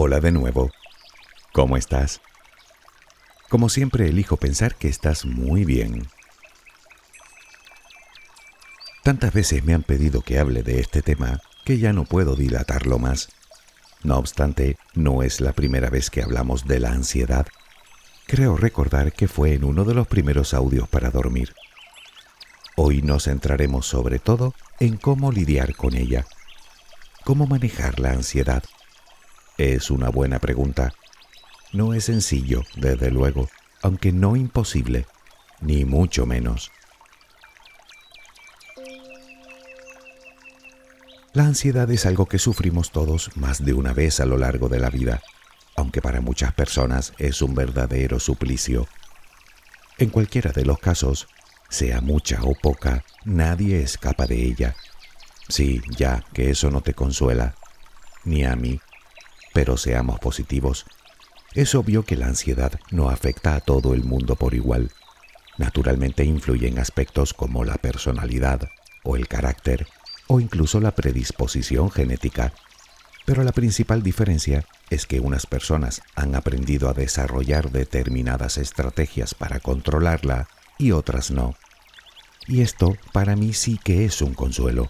Hola de nuevo. ¿Cómo estás? Como siempre elijo pensar que estás muy bien. Tantas veces me han pedido que hable de este tema que ya no puedo dilatarlo más. No obstante, no es la primera vez que hablamos de la ansiedad. Creo recordar que fue en uno de los primeros audios para dormir. Hoy nos centraremos sobre todo en cómo lidiar con ella, cómo manejar la ansiedad. Es una buena pregunta. No es sencillo, desde luego, aunque no imposible, ni mucho menos. La ansiedad es algo que sufrimos todos más de una vez a lo largo de la vida, aunque para muchas personas es un verdadero suplicio. En cualquiera de los casos, sea mucha o poca, nadie escapa de ella. Sí, ya que eso no te consuela, ni a mí, pero seamos positivos. Es obvio que la ansiedad no afecta a todo el mundo por igual. Naturalmente influye en aspectos como la personalidad o el carácter o incluso la predisposición genética. Pero la principal diferencia es que unas personas han aprendido a desarrollar determinadas estrategias para controlarla y otras no. Y esto para mí sí que es un consuelo,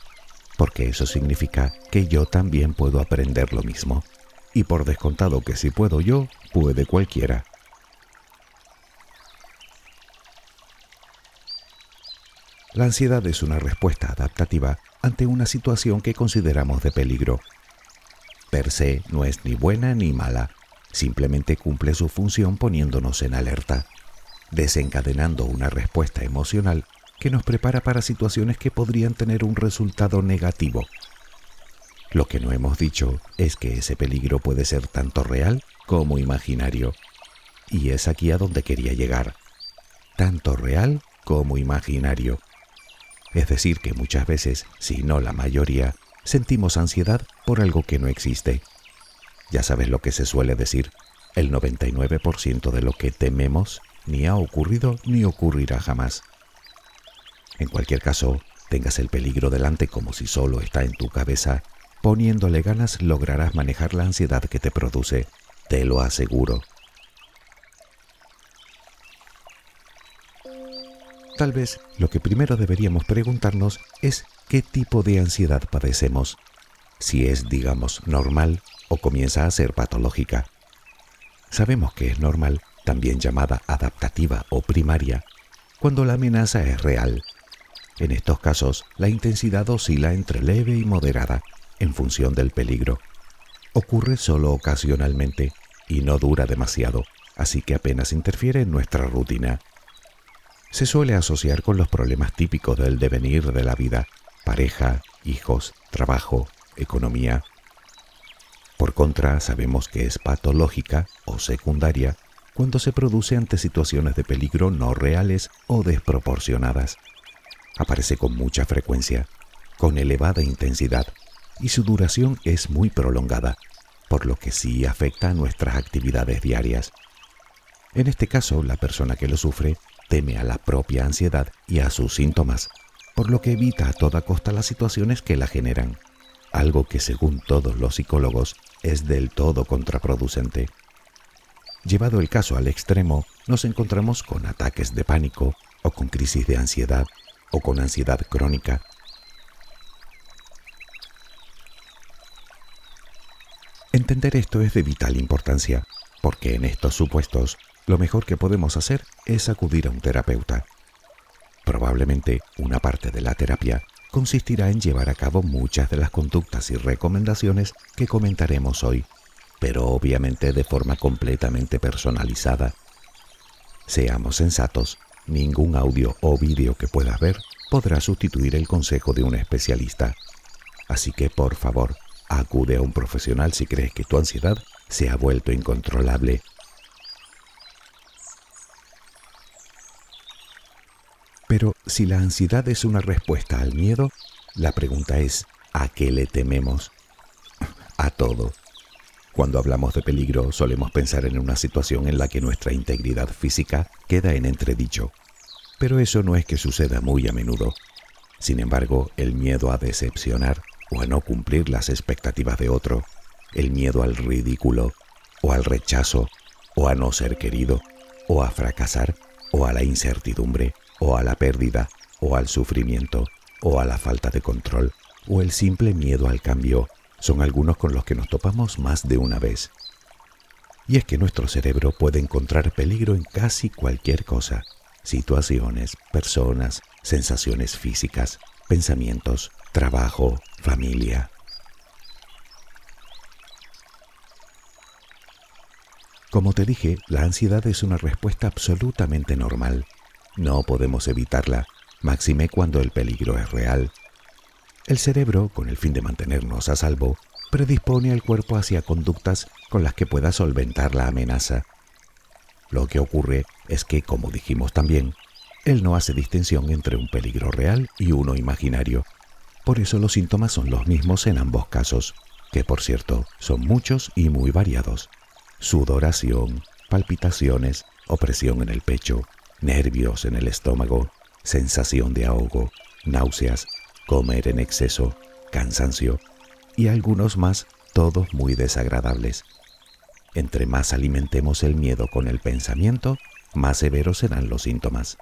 porque eso significa que yo también puedo aprender lo mismo. Y por descontado que si puedo yo, puede cualquiera. La ansiedad es una respuesta adaptativa ante una situación que consideramos de peligro. Per se no es ni buena ni mala, simplemente cumple su función poniéndonos en alerta, desencadenando una respuesta emocional que nos prepara para situaciones que podrían tener un resultado negativo. Lo que no hemos dicho es que ese peligro puede ser tanto real como imaginario. Y es aquí a donde quería llegar. Tanto real como imaginario. Es decir, que muchas veces, si no la mayoría, sentimos ansiedad por algo que no existe. Ya sabes lo que se suele decir, el 99% de lo que tememos ni ha ocurrido ni ocurrirá jamás. En cualquier caso, tengas el peligro delante como si solo está en tu cabeza, poniéndole ganas lograrás manejar la ansiedad que te produce, te lo aseguro. Tal vez lo que primero deberíamos preguntarnos es qué tipo de ansiedad padecemos, si es, digamos, normal o comienza a ser patológica. Sabemos que es normal, también llamada adaptativa o primaria, cuando la amenaza es real. En estos casos, la intensidad oscila entre leve y moderada en función del peligro. Ocurre solo ocasionalmente y no dura demasiado, así que apenas interfiere en nuestra rutina se suele asociar con los problemas típicos del devenir de la vida, pareja, hijos, trabajo, economía. Por contra, sabemos que es patológica o secundaria cuando se produce ante situaciones de peligro no reales o desproporcionadas. Aparece con mucha frecuencia, con elevada intensidad, y su duración es muy prolongada, por lo que sí afecta a nuestras actividades diarias. En este caso, la persona que lo sufre teme a la propia ansiedad y a sus síntomas, por lo que evita a toda costa las situaciones que la generan, algo que según todos los psicólogos es del todo contraproducente. Llevado el caso al extremo, nos encontramos con ataques de pánico o con crisis de ansiedad o con ansiedad crónica. Entender esto es de vital importancia, porque en estos supuestos lo mejor que podemos hacer es acudir a un terapeuta. Probablemente una parte de la terapia consistirá en llevar a cabo muchas de las conductas y recomendaciones que comentaremos hoy, pero obviamente de forma completamente personalizada. Seamos sensatos, ningún audio o vídeo que puedas ver podrá sustituir el consejo de un especialista. Así que por favor, acude a un profesional si crees que tu ansiedad se ha vuelto incontrolable Pero si la ansiedad es una respuesta al miedo, la pregunta es, ¿a qué le tememos? A todo. Cuando hablamos de peligro solemos pensar en una situación en la que nuestra integridad física queda en entredicho. Pero eso no es que suceda muy a menudo. Sin embargo, el miedo a decepcionar o a no cumplir las expectativas de otro, el miedo al ridículo, o al rechazo, o a no ser querido, o a fracasar, o a la incertidumbre, o a la pérdida, o al sufrimiento, o a la falta de control, o el simple miedo al cambio, son algunos con los que nos topamos más de una vez. Y es que nuestro cerebro puede encontrar peligro en casi cualquier cosa, situaciones, personas, sensaciones físicas, pensamientos, trabajo, familia. Como te dije, la ansiedad es una respuesta absolutamente normal. No podemos evitarla, máxime cuando el peligro es real. El cerebro, con el fin de mantenernos a salvo, predispone al cuerpo hacia conductas con las que pueda solventar la amenaza. Lo que ocurre es que, como dijimos también, él no hace distinción entre un peligro real y uno imaginario. Por eso los síntomas son los mismos en ambos casos, que por cierto son muchos y muy variados. Sudoración, palpitaciones, opresión en el pecho, nervios en el estómago, sensación de ahogo, náuseas, comer en exceso, cansancio y algunos más, todos muy desagradables. Entre más alimentemos el miedo con el pensamiento, más severos serán los síntomas.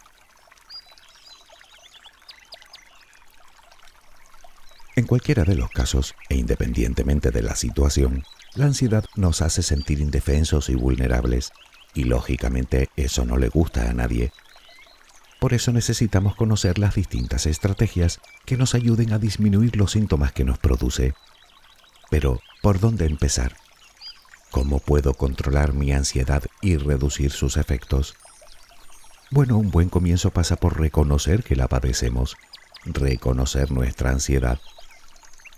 Cualquiera de los casos, e independientemente de la situación, la ansiedad nos hace sentir indefensos y vulnerables, y lógicamente eso no le gusta a nadie, por eso necesitamos conocer las distintas estrategias que nos ayuden a disminuir los síntomas que nos produce. Pero, ¿por dónde empezar? ¿Cómo puedo controlar mi ansiedad y reducir sus efectos? Bueno, un buen comienzo pasa por reconocer que la padecemos, reconocer nuestra ansiedad.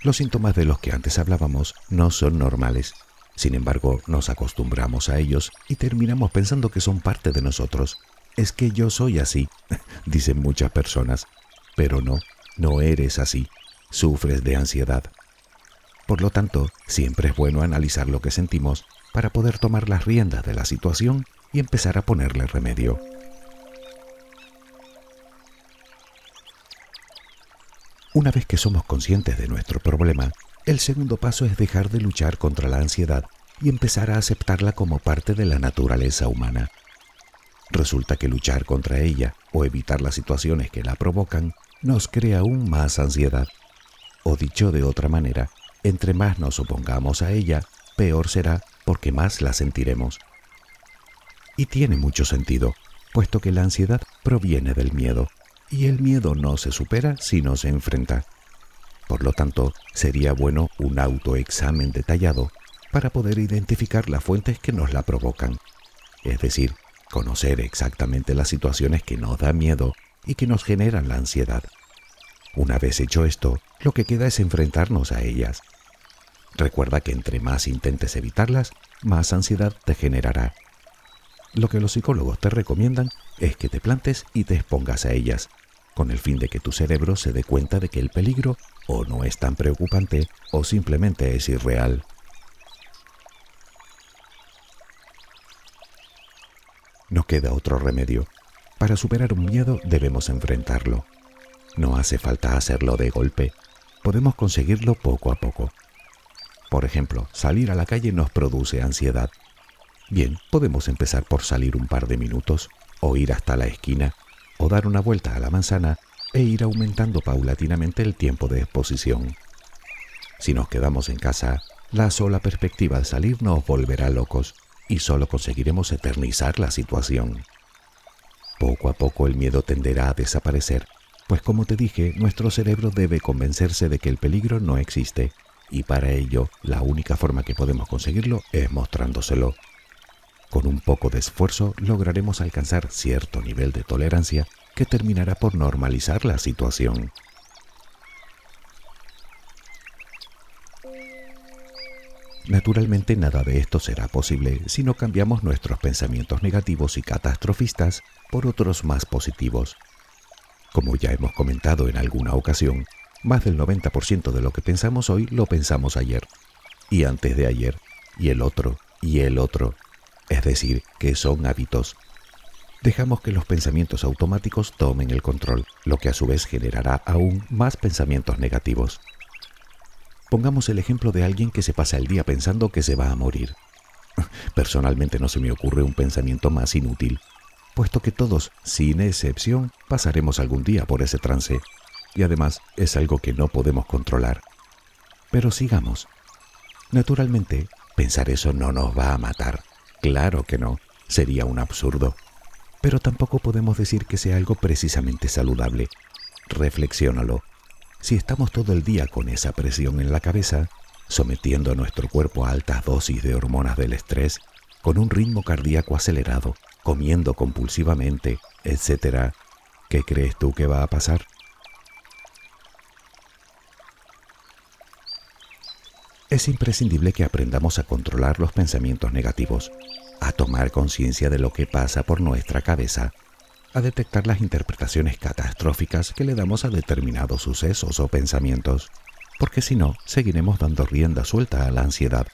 Los síntomas de los que antes hablábamos no son normales. Sin embargo, nos acostumbramos a ellos y terminamos pensando que son parte de nosotros es que yo soy así, dicen muchas personas, pero no, no eres así, sufres de ansiedad. Por lo tanto, siempre es bueno analizar lo que sentimos para poder tomar las riendas de la situación y empezar a ponerle remedio. Una vez que somos conscientes de nuestro problema, el segundo paso es dejar de luchar contra la ansiedad y empezar a aceptarla como parte de la naturaleza humana. Resulta que luchar contra ella o evitar las situaciones que la provocan nos crea aún más ansiedad. O dicho de otra manera, entre más nos opongamos a ella, peor será porque más la sentiremos. Y tiene mucho sentido, puesto que la ansiedad proviene del miedo, y el miedo no se supera si no se enfrenta. Por lo tanto, sería bueno un autoexamen detallado para poder identificar las fuentes que nos la provocan, es decir, conocer exactamente las situaciones que nos da miedo y que nos generan la ansiedad. Una vez hecho esto, lo que queda es enfrentarnos a ellas. Recuerda que entre más intentes evitarlas, más ansiedad te generará. Lo que los psicólogos te recomiendan es que te plantes y te expongas a ellas, con el fin de que tu cerebro se dé cuenta de que el peligro o no es tan preocupante o simplemente es irreal. No queda otro remedio. Para superar un miedo debemos enfrentarlo. No hace falta hacerlo de golpe. Podemos conseguirlo poco a poco. Por ejemplo, salir a la calle nos produce ansiedad. Bien, podemos empezar por salir un par de minutos, o ir hasta la esquina, o dar una vuelta a la manzana e ir aumentando paulatinamente el tiempo de exposición. Si nos quedamos en casa, la sola perspectiva de salir nos volverá locos y solo conseguiremos eternizar la situación. Poco a poco el miedo tenderá a desaparecer, pues como te dije, nuestro cerebro debe convencerse de que el peligro no existe, y para ello la única forma que podemos conseguirlo es mostrándoselo. Con un poco de esfuerzo lograremos alcanzar cierto nivel de tolerancia que terminará por normalizar la situación. Naturalmente nada de esto será posible si no cambiamos nuestros pensamientos negativos y catastrofistas por otros más positivos. Como ya hemos comentado en alguna ocasión, más del 90% de lo que pensamos hoy lo pensamos ayer, y antes de ayer, y el otro, y el otro. Es decir, que son hábitos. Dejamos que los pensamientos automáticos tomen el control, lo que a su vez generará aún más pensamientos negativos. Pongamos el ejemplo de alguien que se pasa el día pensando que se va a morir. Personalmente no se me ocurre un pensamiento más inútil, puesto que todos, sin excepción, pasaremos algún día por ese trance, y además es algo que no podemos controlar. Pero sigamos. Naturalmente, pensar eso no nos va a matar. Claro que no, sería un absurdo. Pero tampoco podemos decir que sea algo precisamente saludable. Reflexiónalo. Si estamos todo el día con esa presión en la cabeza, sometiendo a nuestro cuerpo a altas dosis de hormonas del estrés, con un ritmo cardíaco acelerado, comiendo compulsivamente, etc., ¿qué crees tú que va a pasar? Es imprescindible que aprendamos a controlar los pensamientos negativos, a tomar conciencia de lo que pasa por nuestra cabeza, a detectar las interpretaciones catastróficas que le damos a determinados sucesos o pensamientos, porque si no, seguiremos dando rienda suelta a la ansiedad,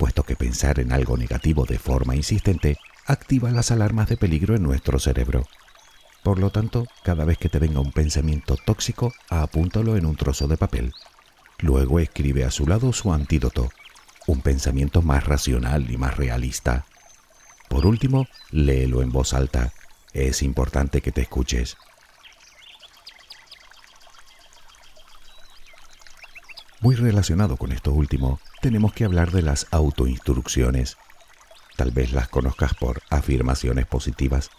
puesto que pensar en algo negativo de forma insistente activa las alarmas de peligro en nuestro cerebro. Por lo tanto, cada vez que te venga un pensamiento tóxico, apúntalo en un trozo de papel. Luego escribe a su lado su antídoto, un pensamiento más racional y más realista. Por último, léelo en voz alta. Es importante que te escuches. Muy relacionado con esto último, tenemos que hablar de las autoinstrucciones. Tal vez las conozcas por afirmaciones positivas,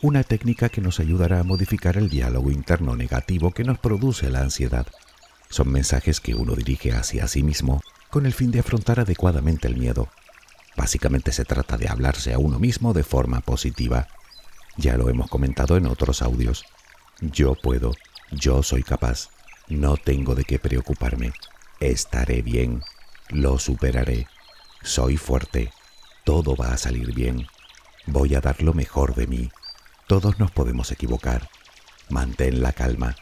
una técnica que nos ayudará a modificar el diálogo interno negativo que nos produce la ansiedad. Son mensajes que uno dirige hacia sí mismo con el fin de afrontar adecuadamente el miedo. Básicamente se trata de hablarse a uno mismo de forma positiva. Ya lo hemos comentado en otros audios. Yo puedo, yo soy capaz, no tengo de qué preocuparme, Estaré bien, lo superaré, soy fuerte, todo va a salir bien, voy a dar lo mejor de mí. Todos nos podemos equivocar. Mantén la calma.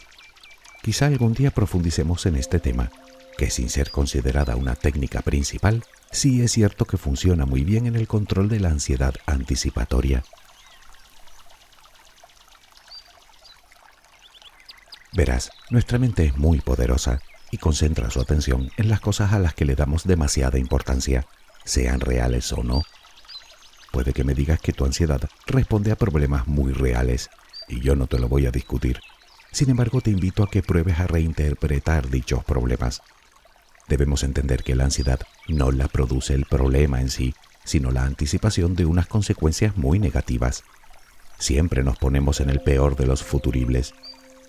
Quizá algún día profundicemos en este tema, que sin ser considerada una técnica principal, sí es cierto que funciona muy bien en el control de la ansiedad anticipatoria. Verás, nuestra mente es muy poderosa y concentra su atención en las cosas a las que le damos demasiada importancia, sean reales o no. Puede que me digas que tu ansiedad responde a problemas muy reales, y yo no te lo voy a discutir. Sin embargo, te invito a que pruebes a reinterpretar dichos problemas. Debemos entender que la ansiedad no la produce el problema en sí, sino la anticipación de unas consecuencias muy negativas. Siempre nos ponemos en el peor de los futuribles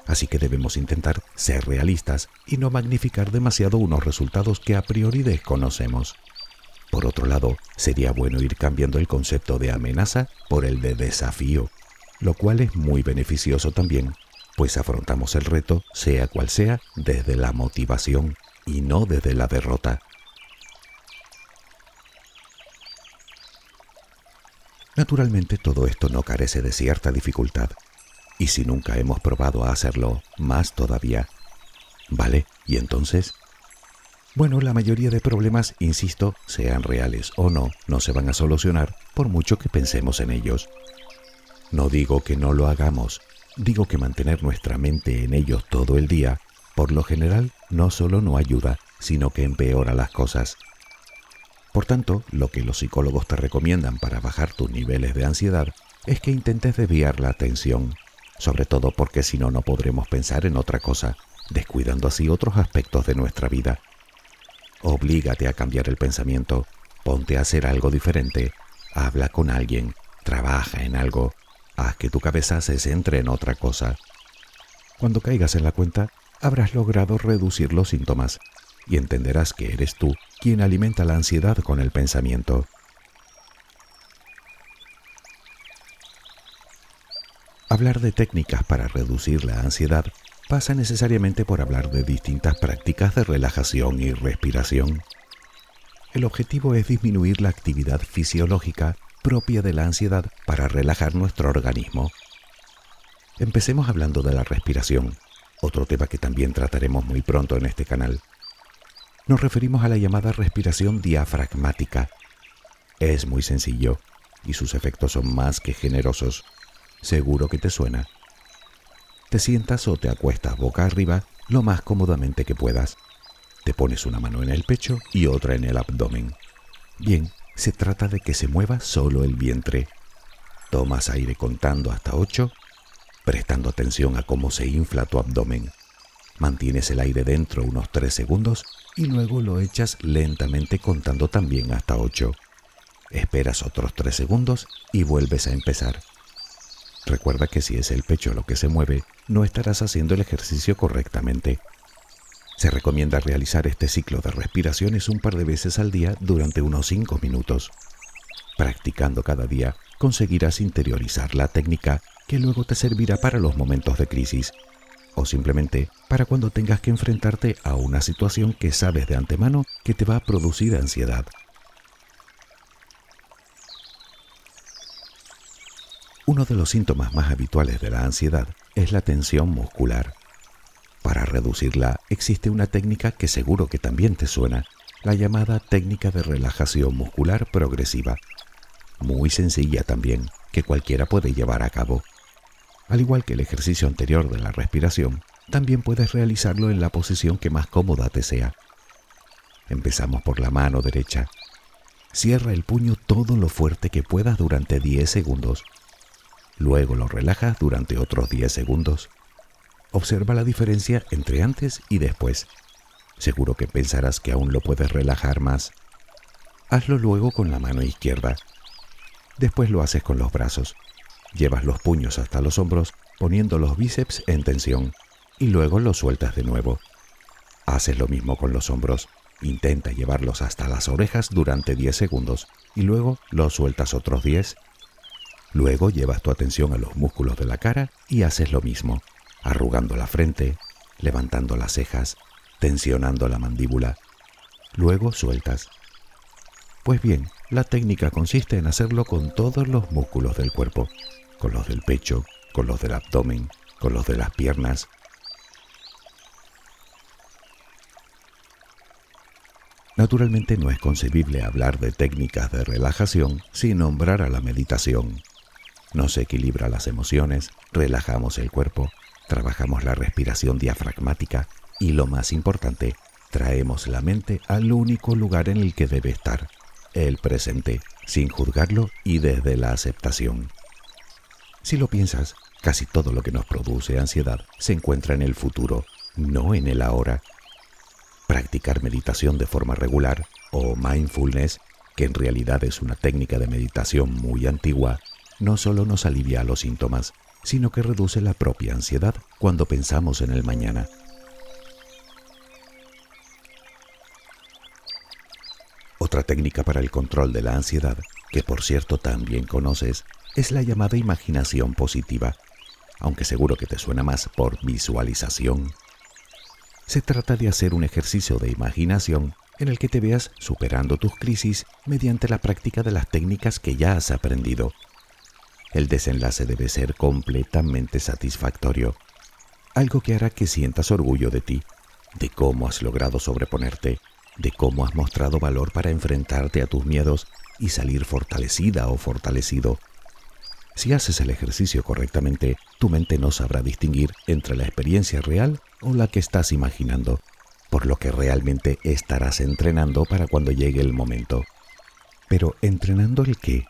así que debemos intentar ser realistas y no magnificar demasiado unos resultados que a priori desconocemos. Por otro lado, sería bueno ir cambiando el concepto de amenaza por el de desafío, lo cual es muy beneficioso también, pues afrontamos el reto, sea cual sea, desde la motivación y no desde la derrota. Naturalmente todo esto no carece de cierta dificultad, y si nunca hemos probado a hacerlo, más todavía. ¿Vale? ¿Y entonces? Bueno, la mayoría de problemas, insisto, sean reales o no, no se van a solucionar por mucho que pensemos en ellos. No digo que no lo hagamos, digo que mantener nuestra mente en ellos todo el día, por lo general, no solo no ayuda, sino que empeora las cosas. Por tanto, lo que los psicólogos te recomiendan para bajar tus niveles de ansiedad es que intentes desviar la atención sobre todo porque si no, no podremos pensar en otra cosa, descuidando así otros aspectos de nuestra vida. Oblígate a cambiar el pensamiento, ponte a hacer algo diferente, habla con alguien, trabaja en algo, haz que tu cabeza se centre en otra cosa. Cuando caigas en la cuenta, habrás logrado reducir los síntomas y entenderás que eres tú quien alimenta la ansiedad con el pensamiento. Hablar de técnicas para reducir la ansiedad pasa necesariamente por hablar de distintas prácticas de relajación y respiración. El objetivo es disminuir la actividad fisiológica propia de la ansiedad para relajar nuestro organismo. Empecemos hablando de la respiración, otro tema que también trataremos muy pronto en este canal. Nos referimos a la llamada respiración diafragmática. Es muy sencillo y sus efectos son más que generosos. Seguro que te suena. Te sientas o te acuestas boca arriba lo más cómodamente que puedas. Te pones una mano en el pecho y otra en el abdomen. Bien, se trata de que se mueva solo el vientre. Tomas aire contando hasta 8, prestando atención a cómo se infla tu abdomen. Mantienes el aire dentro unos 3 segundos y luego lo echas lentamente contando también hasta 8. Esperas otros 3 segundos y vuelves a empezar. Recuerda que si es el pecho lo que se mueve, no estarás haciendo el ejercicio correctamente. Se recomienda realizar este ciclo de respiraciones un par de veces al día durante unos 5 minutos. Practicando cada día, conseguirás interiorizar la técnica que luego te servirá para los momentos de crisis o simplemente para cuando tengas que enfrentarte a una situación que sabes de antemano que te va a producir ansiedad. Uno de los síntomas más habituales de la ansiedad es la tensión muscular. Para reducirla existe una técnica que seguro que también te suena, la llamada técnica de relajación muscular progresiva. Muy sencilla también, que cualquiera puede llevar a cabo. Al igual que el ejercicio anterior de la respiración, también puedes realizarlo en la posición que más cómoda te sea. Empezamos por la mano derecha. Cierra el puño todo lo fuerte que puedas durante 10 segundos Luego lo relajas durante otros 10 segundos. Observa la diferencia entre antes y después. Seguro que pensarás que aún lo puedes relajar más. Hazlo luego con la mano izquierda. Después lo haces con los brazos. Llevas los puños hasta los hombros poniendo los bíceps en tensión y luego los sueltas de nuevo. Haces lo mismo con los hombros. Intenta llevarlos hasta las orejas durante 10 segundos y luego los sueltas otros 10 Luego llevas tu atención a los músculos de la cara y haces lo mismo, arrugando la frente, levantando las cejas, tensionando la mandíbula. Luego sueltas. Pues bien, la técnica consiste en hacerlo con todos los músculos del cuerpo, con los del pecho, con los del abdomen, con los de las piernas. Naturalmente no es concebible hablar de técnicas de relajación sin nombrar a la meditación, nos equilibra las emociones, relajamos el cuerpo, trabajamos la respiración diafragmática y lo más importante, traemos la mente al único lugar en el que debe estar, el presente, sin juzgarlo y desde la aceptación. Si lo piensas, casi todo lo que nos produce ansiedad se encuentra en el futuro, no en el ahora. Practicar meditación de forma regular o mindfulness, que en realidad es una técnica de meditación muy antigua, no solo nos alivia los síntomas, sino que reduce la propia ansiedad cuando pensamos en el mañana. Otra técnica para el control de la ansiedad, que por cierto también conoces, es la llamada imaginación positiva, aunque seguro que te suena más por visualización. Se trata de hacer un ejercicio de imaginación en el que te veas superando tus crisis mediante la práctica de las técnicas que ya has aprendido el desenlace debe ser completamente satisfactorio, algo que hará que sientas orgullo de ti, de cómo has logrado sobreponerte, de cómo has mostrado valor para enfrentarte a tus miedos y salir fortalecida o fortalecido. Si haces el ejercicio correctamente, tu mente no sabrá distinguir entre la experiencia real o la que estás imaginando, por lo que realmente estarás entrenando para cuando llegue el momento. Pero ¿entrenando el qué?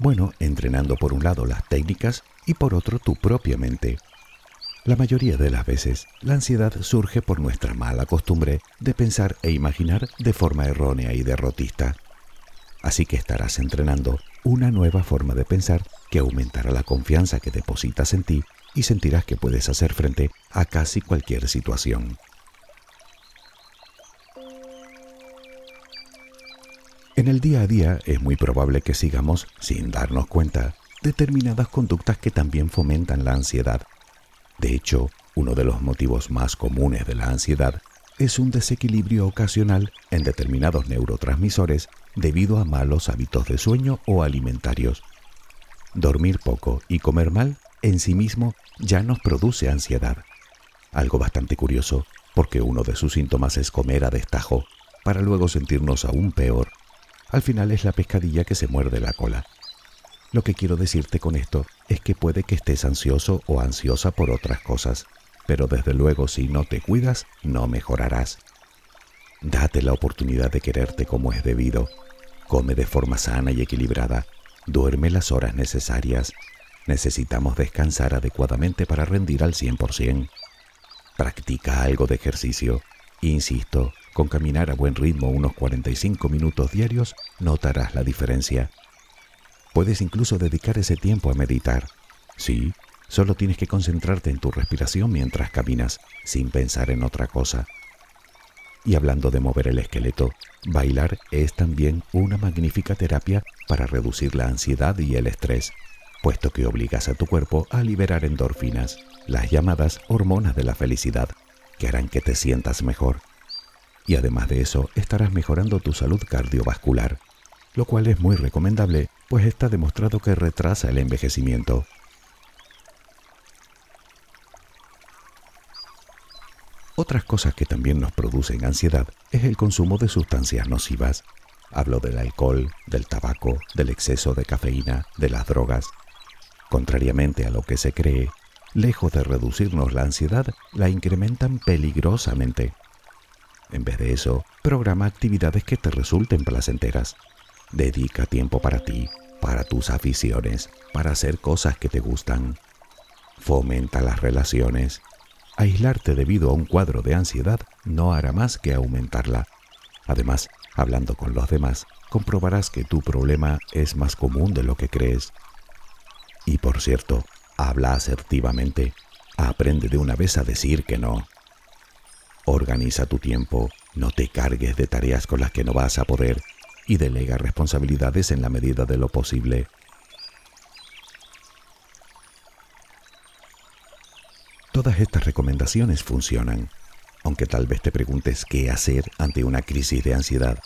Bueno, entrenando por un lado las técnicas y por otro tu propia mente. La mayoría de las veces, la ansiedad surge por nuestra mala costumbre de pensar e imaginar de forma errónea y derrotista. Así que estarás entrenando una nueva forma de pensar que aumentará la confianza que depositas en ti y sentirás que puedes hacer frente a casi cualquier situación. En el día a día es muy probable que sigamos, sin darnos cuenta, determinadas conductas que también fomentan la ansiedad. De hecho, uno de los motivos más comunes de la ansiedad es un desequilibrio ocasional en determinados neurotransmisores debido a malos hábitos de sueño o alimentarios. Dormir poco y comer mal en sí mismo ya nos produce ansiedad. Algo bastante curioso, porque uno de sus síntomas es comer a destajo, para luego sentirnos aún peor al final es la pescadilla que se muerde la cola. Lo que quiero decirte con esto es que puede que estés ansioso o ansiosa por otras cosas, pero desde luego si no te cuidas, no mejorarás. Date la oportunidad de quererte como es debido. come de forma sana y equilibrada, duerme las horas necesarias. Necesitamos descansar adecuadamente para rendir al 100%. Practica algo de ejercicio. Insisto, con caminar a buen ritmo unos 45 minutos diarios notarás la diferencia. Puedes incluso dedicar ese tiempo a meditar. Sí, solo tienes que concentrarte en tu respiración mientras caminas, sin pensar en otra cosa. Y hablando de mover el esqueleto, bailar es también una magnífica terapia para reducir la ansiedad y el estrés, puesto que obligas a tu cuerpo a liberar endorfinas, las llamadas hormonas de la felicidad, que harán que te sientas mejor. Y además de eso, estarás mejorando tu salud cardiovascular, lo cual es muy recomendable, pues está demostrado que retrasa el envejecimiento. Otras cosas que también nos producen ansiedad es el consumo de sustancias nocivas. Hablo del alcohol, del tabaco, del exceso de cafeína, de las drogas. Contrariamente a lo que se cree, lejos de reducirnos la ansiedad, la incrementan peligrosamente. En vez de eso, programa actividades que te resulten placenteras. Dedica tiempo para ti, para tus aficiones, para hacer cosas que te gustan. Fomenta las relaciones Aislarte debido a un cuadro de ansiedad no hará más que aumentarla. Además, hablando con los demás, comprobarás que tu problema es más común de lo que crees. Y por cierto, habla asertivamente. Aprende de una vez a decir que no. Organiza tu tiempo, no te cargues de tareas con las que no vas a poder y delega responsabilidades en la medida de lo posible. Todas estas recomendaciones funcionan, aunque tal vez te preguntes qué hacer ante una crisis de ansiedad.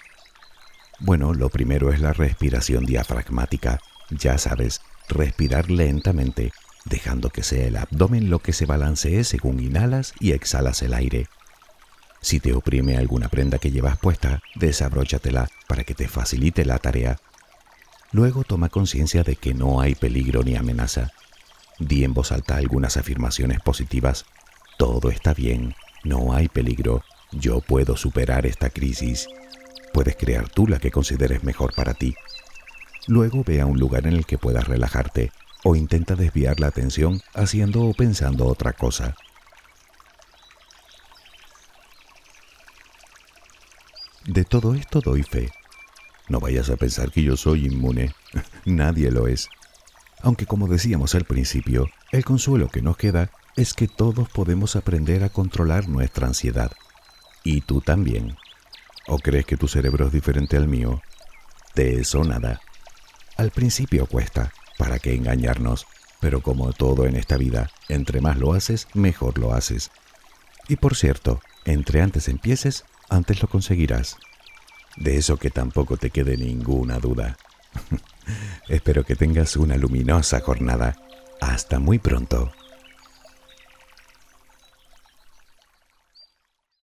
Bueno, lo primero es la respiración diafragmática. Ya sabes, respirar lentamente, dejando que sea el abdomen lo que se balancee según inhalas y exhalas el aire. Si te oprime alguna prenda que llevas puesta, desabróchatela para que te facilite la tarea. Luego toma conciencia de que no hay peligro ni amenaza Di en voz alta algunas afirmaciones positivas. Todo está bien, no hay peligro, yo puedo superar esta crisis. Puedes crear tú la que consideres mejor para ti. Luego ve a un lugar en el que puedas relajarte o intenta desviar la atención haciendo o pensando otra cosa. De todo esto doy fe. No vayas a pensar que yo soy inmune. Nadie lo es. Aunque como decíamos al principio, el consuelo que nos queda es que todos podemos aprender a controlar nuestra ansiedad. Y tú también. ¿O crees que tu cerebro es diferente al mío? De eso nada. Al principio cuesta, ¿para qué engañarnos? Pero como todo en esta vida, entre más lo haces, mejor lo haces. Y por cierto, entre antes empieces, antes lo conseguirás. De eso que tampoco te quede ninguna duda. Espero que tengas una luminosa jornada. Hasta muy pronto.